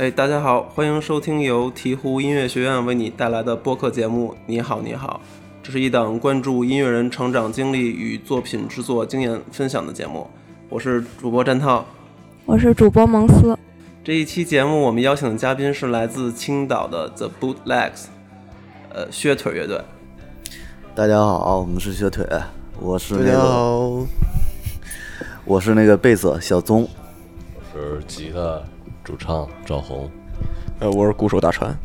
哎，大家好，欢迎收听由鹈鹕音乐学院为你带来的播客节目《你好，你好》。这是一档关注音乐人成长经历与作品制作经验分享的节目。我是主播战涛，我是主播蒙斯。这一期节目我们邀请的嘉宾是来自青岛的 The Bootlegs，呃，靴腿乐队。大家好，我们是靴腿，我是那大家个，好，我是那个贝斯小宗，我是吉他主唱赵红，呃，我是鼓手大川。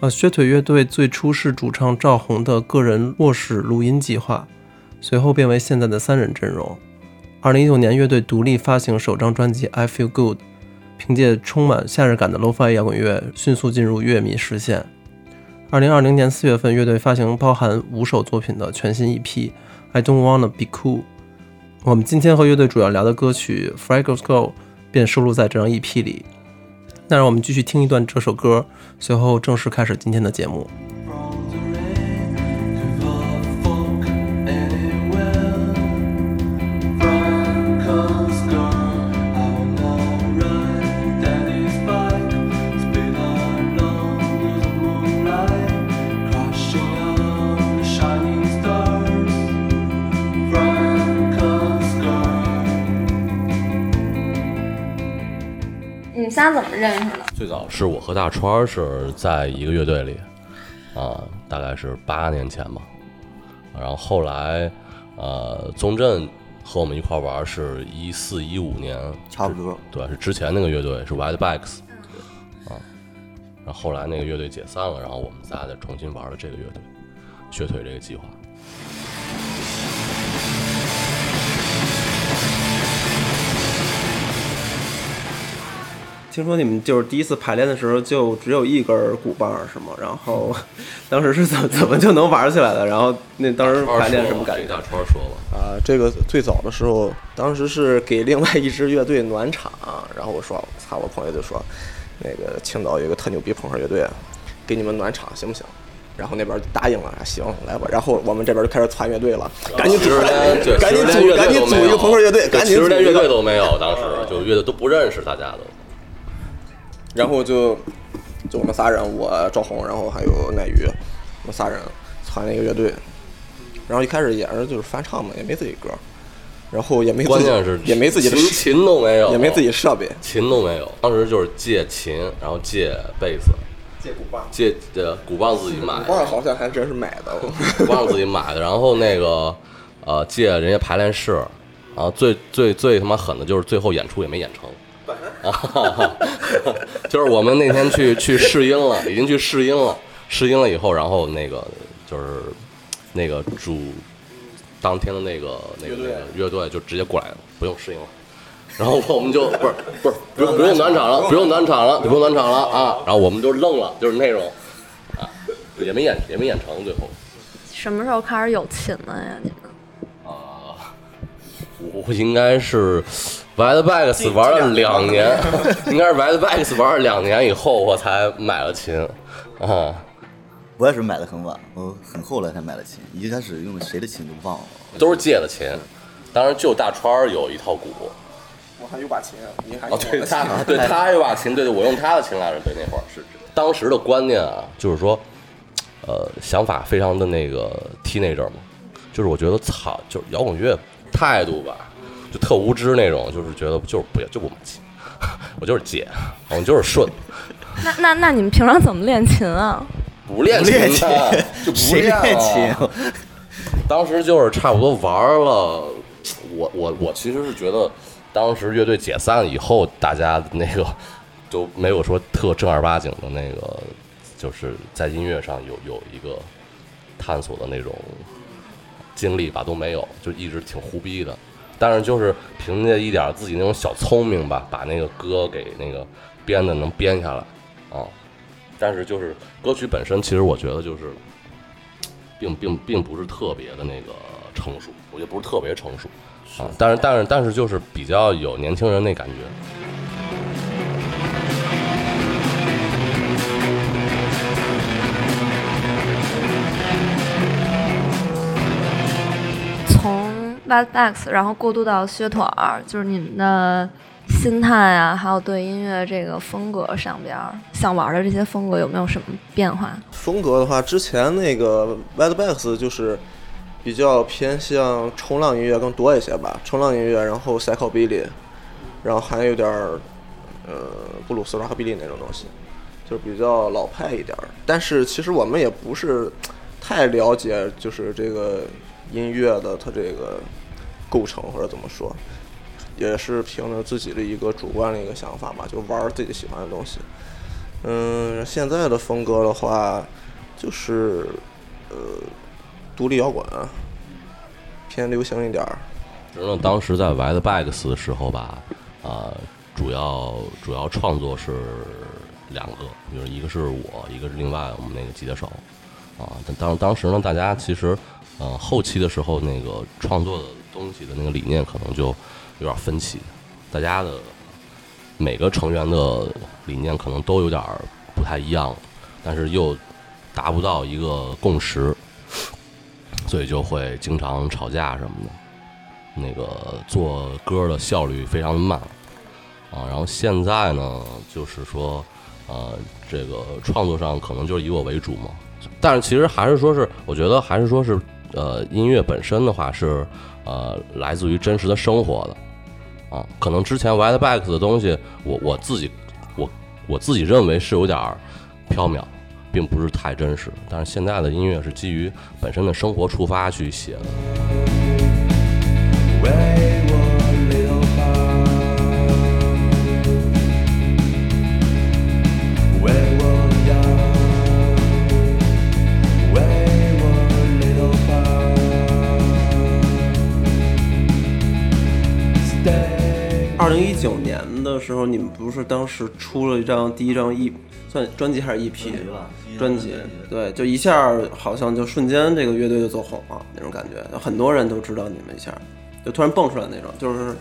呃，靴腿乐队最初是主唱赵红的个人卧室录音计划，随后变为现在的三人阵容。二零一九年，乐队独立发行首张专辑《I Feel Good》，凭借充满夏日感的 lo-fi 摇滚乐迅速进入乐迷视线。二零二零年四月份，乐队发行包含五首作品的全新 EP《I Don't Wanna Be Cool》。我们今天和乐队主要聊的歌曲《Fragile Skull》便收录在这张 EP 里。那让我们继续听一段这首歌，随后正式开始今天的节目。认识的？最早是我和大川儿是在一个乐队里，啊，大概是八年前吧。然后后来，呃，宗振和我们一块玩是一四一五年，差不多。对，是之前那个乐队是 White Backs，啊，然后后来那个乐队解散了，然后我们仨再重新玩了这个乐队，瘸腿这个计划。听说你们就是第一次排练的时候就只有一根鼓棒是吗？然后 当时是怎么怎么就能玩起来的？然后那当时排练什么感觉？大川说吧，啊，这个最早的时候，当时是给另外一支乐队暖场，然后我说，操，我朋友就说，那个青岛有一个特牛逼朋克乐队，给你们暖场行不行？然后那边就答应了，行，来吧。然后我们这边就开始攒乐队了，赶紧组赶紧组，赶紧组一个朋克乐队，对赶紧组其实连乐队。都没有，当时就乐队都不认识，大家都。然后就就我们仨人，我赵红，然后还有奈鱼，我们仨人攒了一个乐队。然后一开始也是就是翻唱嘛，也没自己歌，然后也没关键是也没自己的琴琴都没有，也没自己设备，琴都没有。当时就是借琴，然后借贝斯，借鼓棒，借呃鼓棒自己买鼓，棒好像还真是买的。鼓棒自己买的。然后那个呃借人家排练室，然后最最最他妈狠的就是最后演出也没演成。啊，就是我们那天去去试音了，已经去试音了，试音了以后，然后那个就是那个主当天的那个那个那个乐队就直接过来了，不用试音了。然后我们就不是不是不用不用暖场了，不用暖场了，不用暖场了啊！然后我们就愣了，就是那种啊，也没演也没演成，最后什么时候开始有琴了呀？你们？啊我应该是 White Backs 玩了两年，应该是 White Backs 玩了两年以后，我才买了琴啊。我也是买的很晚，我很后来才买的琴，一开始用的谁的琴都忘了。都是借的琴，当时就大川儿有一套鼓，我还有把琴，你还哦，对他，对他有把琴，对对，我用他的琴来着，对那会儿是当时的观念啊，就是说，呃，想法非常的那个 teenager 嘛，就是我觉得操，就是摇滚乐态度吧，就特无知那种，就是觉得就是不要就不买琴，我就是姐，我就是顺，那那那你们平常怎么练琴啊？不练练琴的就不谁练练琴？当时就是差不多玩了，我我我其实是觉得，当时乐队解散以后，大家那个都没有说特正儿八经的那个，就是在音乐上有有一个探索的那种经历吧，都没有，就一直挺胡逼的。但是就是凭借一点自己那种小聪明吧，把那个歌给那个编的能编下来啊。但是就是歌曲本身，其实我觉得就是并并并不是特别的那个成熟，我觉得不是特别成熟啊。但是但是但是就是比较有年轻人那感觉。从 Bad Backs，然后过渡到靴腿儿，就是你们的心态啊，还有对音乐这个风格上边儿想玩的这些风格有没有什么变化？风格的话，之前那个 Wetbacks 就是比较偏向冲浪音乐更多一些吧，冲浪音乐，然后 psychobilly，然后还有点儿呃布鲁斯、拉克比利那种东西，就是比较老派一点儿。但是其实我们也不是太了解，就是这个音乐的它这个构成或者怎么说，也是凭着自己的一个主观的一个想法吧，就玩自己喜欢的东西。嗯，现在的风格的话，就是呃，独立摇滚，偏流行一点儿。实际上当时在 White Bags 的时候吧，啊、主要主要创作是两个，就是一个是我，一个是另外我们那个吉他手，啊，当当时呢，大家其实，呃，后期的时候那个创作的东西的那个理念可能就有点分歧，大家的每个成员的理念可能都有点不太一样，但是又达不到一个共识，所以就会经常吵架什么的。那个做歌的效率非常慢啊，然后现在呢，就是说，呃，这个创作上可能就是以我为主嘛，但是其实还是说是，我觉得还是说是，呃，音乐本身的话是，呃，来自于真实的生活的啊，可能之前 White Bags 的东西，我我自己我我自己认为是有点儿缥缈，并不是太真实，但是现在的音乐是基于本身的生活出发去写的。二零一九年的时候，你们不是当时出了一张第一张 E 算专辑还是 EP 吧专辑？对，就一下好像就瞬间这个乐队就走红了那种感觉，很多人都知道你们一下，就突然蹦出来那种，就是。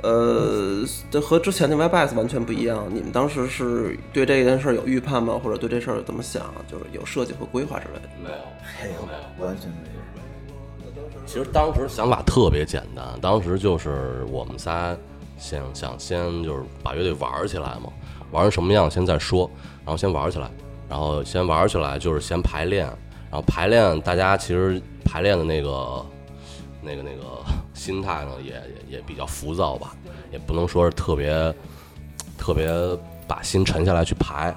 呃，这和之前的 Webs 完全不一样。你们当时是对这件事儿有预判吗？或者对这事儿怎么想？就是有设计和规划之类的。没有。没有，完全没有。其实当时想法特别简单，当时就是我们仨想想先就是把乐队玩起来嘛，玩成什么样先再说，然后先玩起来，然后先玩起来就是先排练，然后排练大家其实排练的那个那个那个心态呢也也也比较浮躁吧，也不能说是特别特别把心沉下来去排，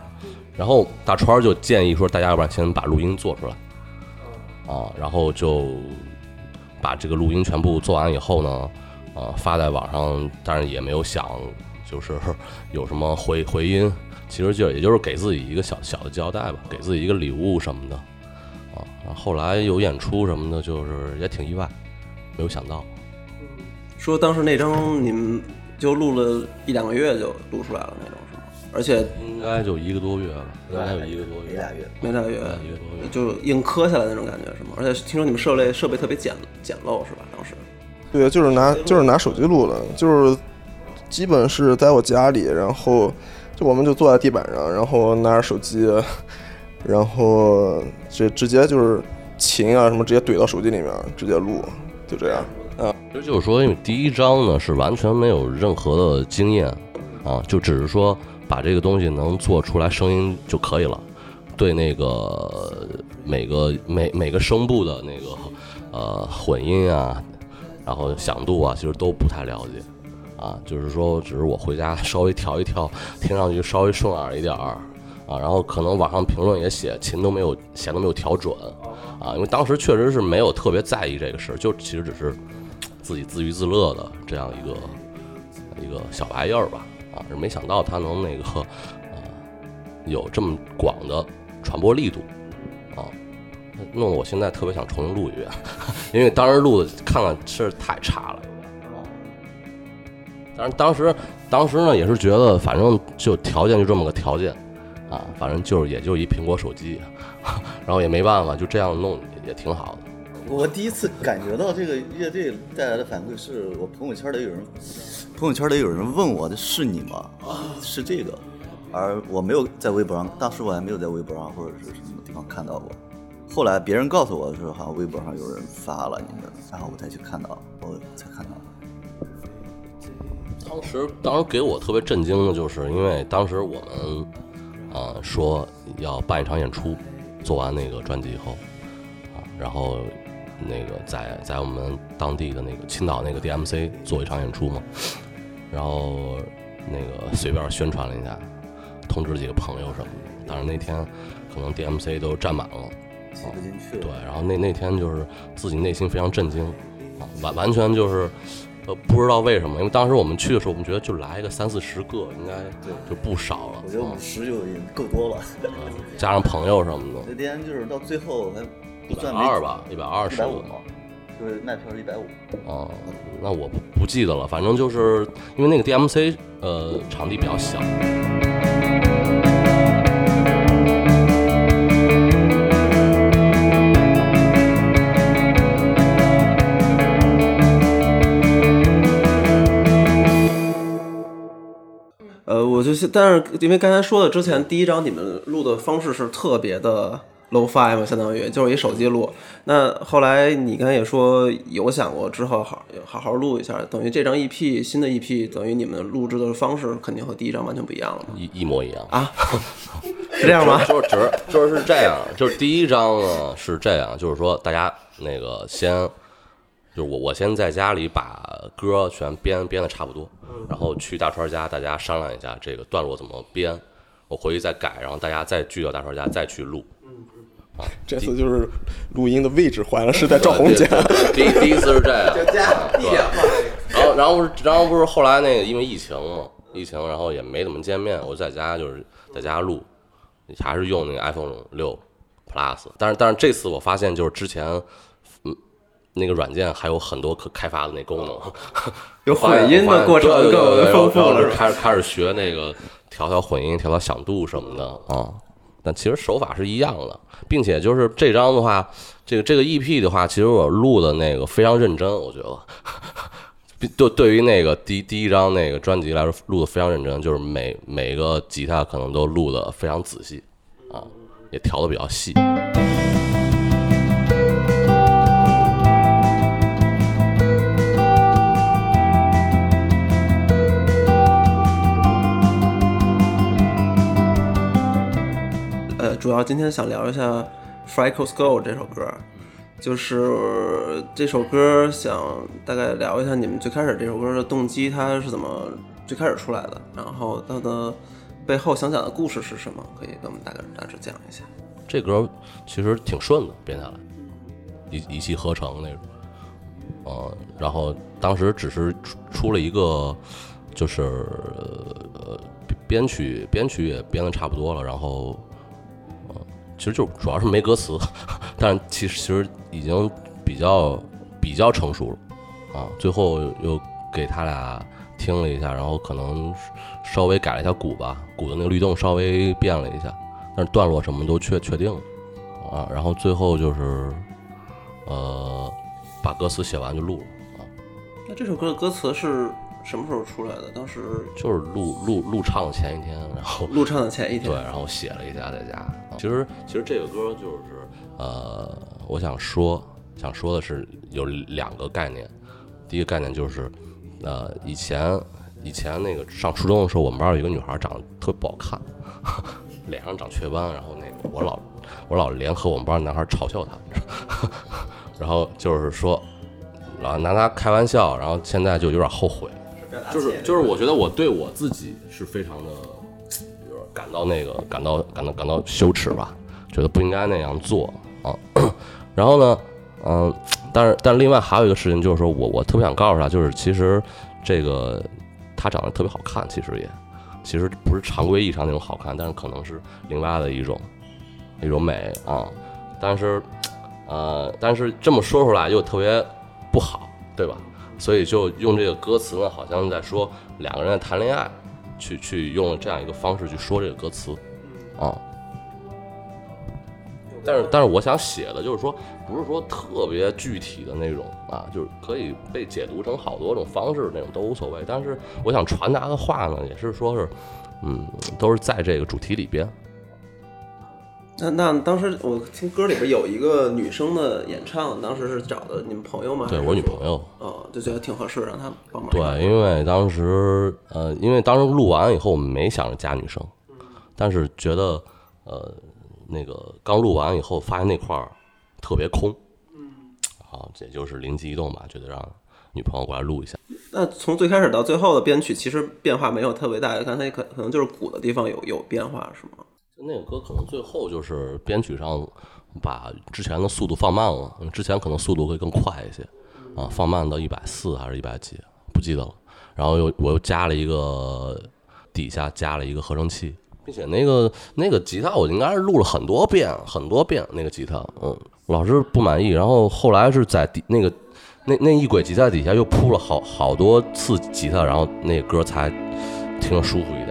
然后大川儿就建议说大家要不然先把录音做出来。啊，然后就把这个录音全部做完以后呢，呃，发在网上，但是也没有想就是 有什么回回音，其实就也就是给自己一个小小的交代吧，给自己一个礼物什么的，啊，然后后来有演出什么的，就是也挺意外，没有想到，说当时那张你们就录了一两个月就录出来了那种是吗？而且应该就一个多月吧，应该有一个多月，没俩月，没俩月一个多月。就硬磕下来那种感觉是吗？而且听说你们设备设备特别简简陋是吧？对，就是拿就是拿手机录的，就是基本是在我家里，然后就我们就坐在地板上，然后拿着手机，然后直直接就是琴啊什么直接怼到手机里面，直接录，就这样。啊，其实就是说，因为第一章呢是完全没有任何的经验啊，就只是说把这个东西能做出来声音就可以了，对那个每个每每个声部的那个呃混音啊，然后响度啊，其实都不太了解啊，就是说只是我回家稍微调一调，听上去稍微顺耳一点儿。啊，然后可能网上评论也写琴都没有弦都没有调准，啊，因为当时确实是没有特别在意这个事儿，就其实只是自己自娱自乐的这样一个一个小玩意儿吧，啊，是没想到它能那个 呃有这么广的传播力度，弄得我现在特别想重新录一遍，因为当时录的看看是太差了。但是当时当时呢也是觉得反正就条件就这么个条件，啊，反正就是也就一苹果手机，然后也没办法，就这样弄也也挺好的。我第一次感觉到这个乐队带来的反馈，是我朋友圈里有人，朋友圈里有人问我的是你吗？是这个，而我没有在微博上，当时我还没有在微博上或者是什么地方看到过。后来别人告诉我的时候，好像微博上有人发了你们，然后我才去看到，我才看到。当时当时给我特别震惊的就是，因为当时我们啊、说要办一场演出，做完那个专辑以后啊，然后那个在在我们当地的那个青岛那个 DMC 做一场演出嘛，然后那个随便宣传了一下，通知几个朋友什么的，但是那天可能 DMC 都占满了。挤不进去了。对，然后那那天就是自己内心非常震惊，啊，完完全就是，呃，不知道为什么，因为当时我们去的时候，我们觉得就来一个三四十个，应该就不少了，啊我觉得五十就已经够多了。加上朋友什么的，那天就是到最后还一百不算二吧，一百二十五就是卖票是一百五。哦，那我不不记得了，反正就是因为那个 DMC 呃场地比较小，就是，但是因为刚才说的之前第一章你们录的方式是特别的 low fi 嘛，相当于就是一手机录。那后来你刚才也说有想过之后好好好录一下，等于这张 EP 新的 EP 等于你们录制的方式肯定和第一张完全不一样了？一一模一样。啊，是这样吗？就是就是就是是这样，就是第一章呢是这样，就是说大家那个先，就是我我先在家里把歌全编编的差不多，然后去大川家大家商量一下这个段落怎么编，我回去再改，然后大家再聚到大川家再去录。这次就是录音的位置换了，是在赵红家。第第一次是这样，啊对然后然后不是然后不是后来那个因为疫情嘛，疫情然后也没怎么见面，我在家就是在家录，还是用那个 iPhone 六 Plus，但是但是这次我发现就是之前嗯那个软件还有很多可开发的那功能，有混音的过程更对丰富了？开始开始学那个调调混音、调调响度什么的啊。但其实手法是一样的，并且就是这张的话，这个这个 EP 的话，其实我录的那个非常认真，我觉得。比对对于那个第第一张那个专辑来说，录的非常认真，就是每每个吉他可能都录的非常仔细，啊，也调的比较细。主要今天想聊一下《Freckles Go》这首歌，就是这首歌想大概聊一下你们最开始这首歌的动机，它是怎么最开始出来的，然后它的背后想讲的故事是什么，可以跟我们大概大致讲一下。这歌其实挺顺的，编下来，一一气呵成那种。呃，然后当时只是出出了一个，就是呃编曲编曲也编的差不多了，然后，其实就主要是没歌词，但是其实其实已经比较比较成熟了啊。最后又给他俩听了一下，然后可能稍微改了一下鼓吧，鼓的那个律动稍微变了一下。但是段落什么都确确定了啊，然后最后就是呃把歌词写完就录了啊，那这首歌的歌词是什么时候出来的？当时就是录录录唱的前一天，然后录唱的前一天。对，然后写了一下在家。啊其实其实这个歌就是呃，我想说想说的是有两个概念，第一个概念就是呃以前以前那个上初中的时候，我们班有一个女孩长得特别不好看。脸上长雀斑，然后那个我老我老联合我们班男孩嘲笑她，然后就是说老拿她开玩笑，然后现在就有点后悔，就是就是我觉得我对我自己是非常的就是感到那个感到感到感到羞耻吧，觉得不应该那样做啊。然后呢，嗯，但是但是另外还有一个事情就是说我我特别想告诉他，就是其实这个她长得特别好看，其实也。其实不是常规意义上那种好看，但是可能是另外的一种一种美啊。但是，呃，但是这么说出来又特别不好，对吧？所以就用这个歌词呢，好像在说两个人在谈恋爱，去去用了这样一个方式去说这个歌词啊。但是，但是我想写的就是说，不是说特别具体的那种啊，就是可以被解读成好多种方式，那种都无所谓。但是我想传达的话呢，也是说是，嗯，都是在这个主题里边。那那当时我听歌里边有一个女生的演唱，当时是找的你们朋友吗？对我女朋友。哦，就觉得挺合适，让她帮忙。对，因为当时呃，因为当时录完以后，我们没想着加女生，但是觉得呃，那个刚录完以后，发现那块儿特别空，嗯，好，这就是灵机一动吧，觉得让女朋友过来录一下。那从最开始到最后的编曲，其实变化没有特别大，刚才可可能就是鼓的地方有有变化，是吗？那个歌可能最后就是编曲上把之前的速度放慢了，之前可能速度会更快一些，啊，放慢到一百四还是一百几，不记得了。然后又我又加了一个底下加了一个合成器，并且那个那个吉他我应该是录了很多遍很多遍那个吉他，嗯，老师不满意，然后后来是在底那个那那一轨吉他底下又铺了好好多次吉他，然后那个歌才听着舒服一点。《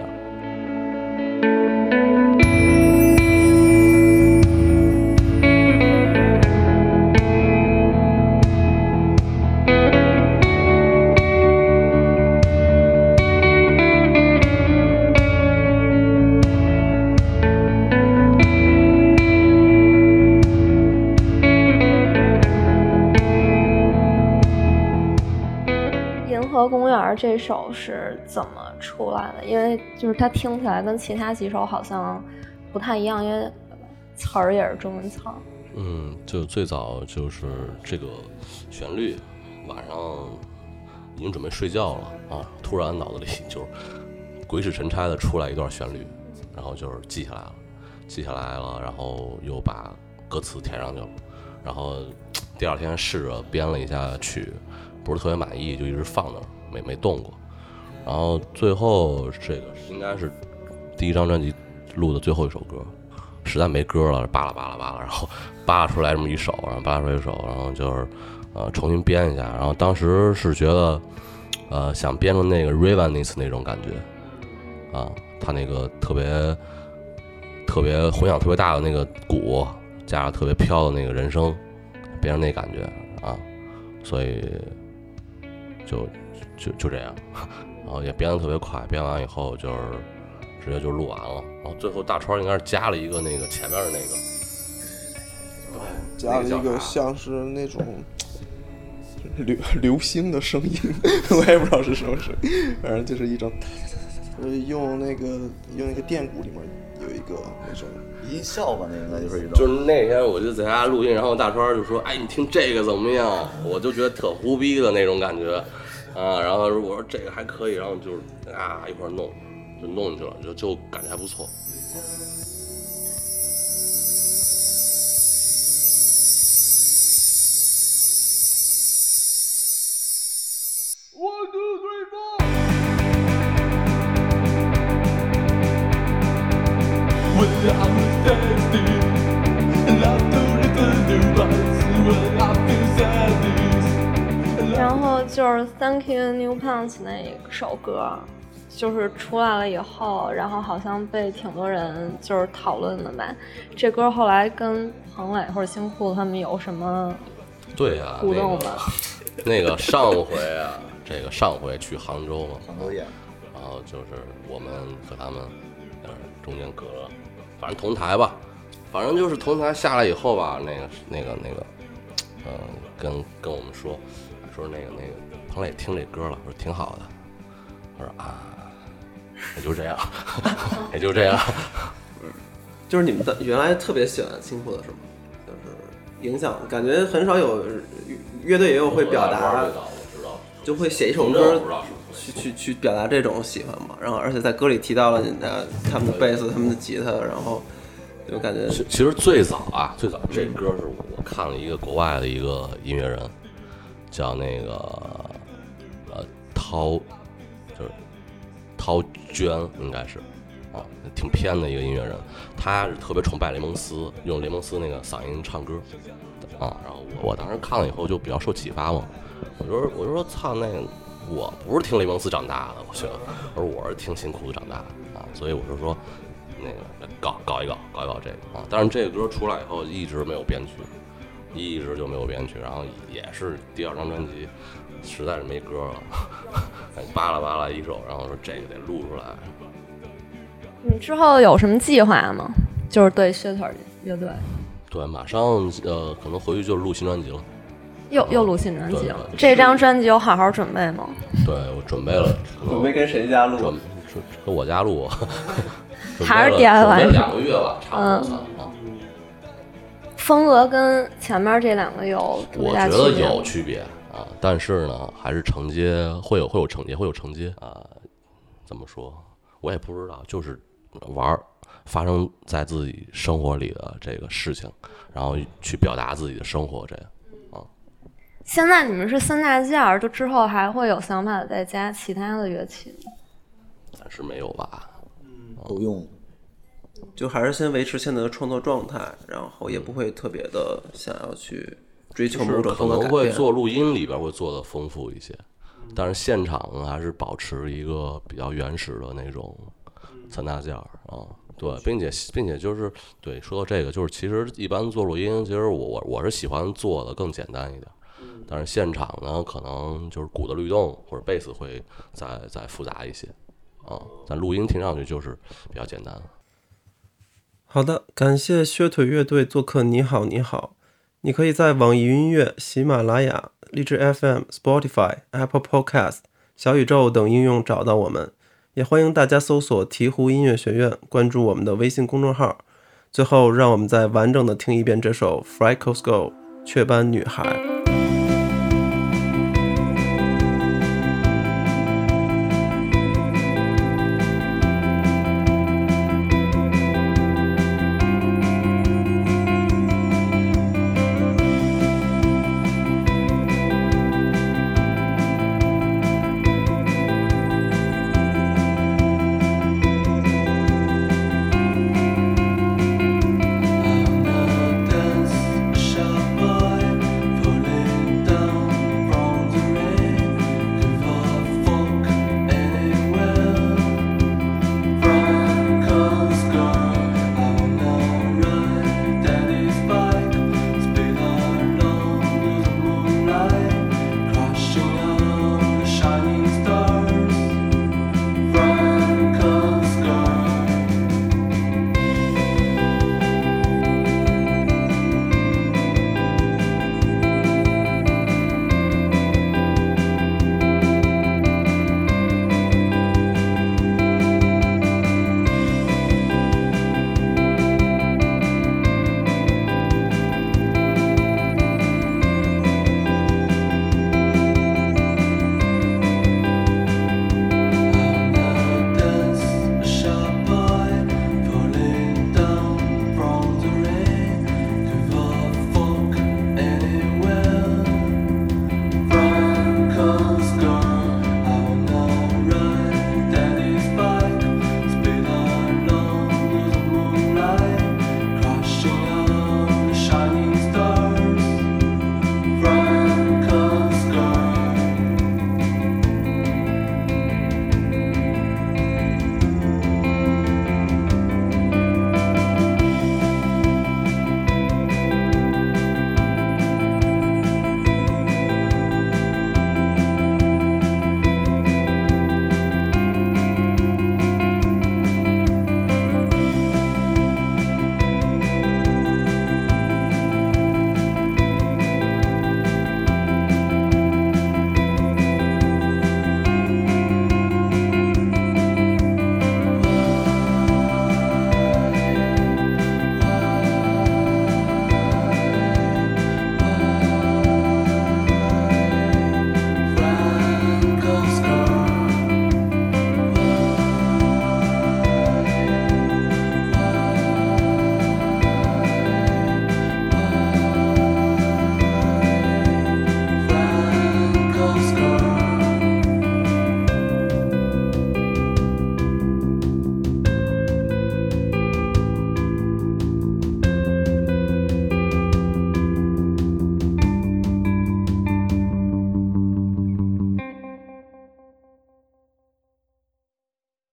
而》这首是怎么出来的？因为就是它听起来跟其他几首好像不太一样，因为词儿也是中文词儿。嗯，就最早就是这个旋律，晚上已经准备睡觉了啊，突然脑子里 就是鬼使神差的出来一段旋律，然后就是记下来了，记下来了，然后又把歌词填上去了，然后 第二天试着编了一下曲，不是特别满意，就一直放那儿没没动过，然后最后这个应该是第一张专辑录的最后一首歌，实在没歌了，扒拉扒拉扒拉，然后扒拉出来这么一首，然后扒拉出来一首，然后就是呃重新编一下，然后当时是觉得呃想编成那个 Ravenis 那种感觉啊，他那个特别特别混响特别大的那个鼓，加上特别飘的那个人声，编成那感觉啊，所以就就就这样，然后也编得特别快，编完以后就是直接就录完了，然后最后大川应该是加了一个那个前面的那个，加了一个像是那种流流星的声音，我也不知道是什么声音，反正就是一种，呃，用那个用那个电鼓里面有一个那种，音效吧，那应该就是一种。就是那天我就在家录音，然后大川就说：“哎，你听这个怎么样？”我就觉得特胡逼的那种感觉啊，然后我说这个还可以，然后就是啊一块弄，就弄进去了，就就感觉还不错。New Punch 那一首歌，就是出来了以后，然后好像被挺多人就是讨论的吧。这歌后来跟彭磊或者新裤子他们有什么对呀、互动那个吗？那个上回啊，这个上回去杭州嘛，杭州演，然后就是我们和他们呃中间隔了，反正同台吧，反正就是同台下来以后吧，那个那个那个，呃，跟跟我们说说那个那个彭磊听这歌了，我说挺好的，他说啊，也就这样，也就这样，就是你们的原来特别喜欢新裤子是吗？就是影响，感觉很少有乐队也有会表达，我知道，就会写一首歌去去去表达这种喜欢嘛。然后而且在歌里提到了你的他们的贝斯、他们的吉他，然后就感觉其其实最早啊，最早这歌是我看了一个国外的一个音乐人，叫那个呃涛，就是陶娟，应该是啊，挺偏的一个音乐人。他是特别崇拜雷蒙斯，用雷蒙斯那个嗓音唱歌啊。然后我我当时看了以后就比较受启发嘛，我就说我就说操那个。我不是听雷蒙斯长大的，我觉得，而我是听新裤子长大的啊，所以我就说，那个搞搞一搞，搞一搞这个啊。但是这个歌出来以后一直没有编曲，一直就没有编曲，然后也是第二张专辑实在是没歌了，扒拉扒拉一首，然后说这个得录出来。你之后有什么计划吗？就是对 Shitter 乐队，对，马上呃，可能回去就是录新专辑了。又又录新专辑了。对这张专辑有好好准备吗？对我准备了，准备跟谁家录跟我家录，还是了 DIY 两个月吧，差不多啊。风格跟前面这两个有我觉得有区别啊，但是呢，还是承接会有会有承接会有承接啊。怎么说？我也不知道，就是玩儿发生在自己生活里的这个事情，然后去表达自己的生活，这样啊。现在你们是三大件儿，就之后还会有想法再加其他的乐器吗？暂时没有吧？都用。就还是先维持现在的创作状态，然后也不会特别的想要去追求某种是可能。会做录音里边会做的丰富一些，但是现场呢还是保持一个比较原始的那种三大件儿啊。对，并且并且就是对说到这个，就是其实一般做录音，其实我我我是喜欢做的更简单一点，但是现场呢可能就是鼓的律动或者贝斯会再再复杂一些啊。但录音听上去就是比较简单。好的，感谢靴腿乐队做客。你好，你好，你可以在网易云音乐、喜马拉雅、荔枝 FM、Spotify、Apple Podcast、小宇宙等应用找到我们，也欢迎大家搜索“鹈鹕音乐学院”，关注我们的微信公众号。最后，让我们再完整地听一遍这首《Freckles Go》雀斑女孩。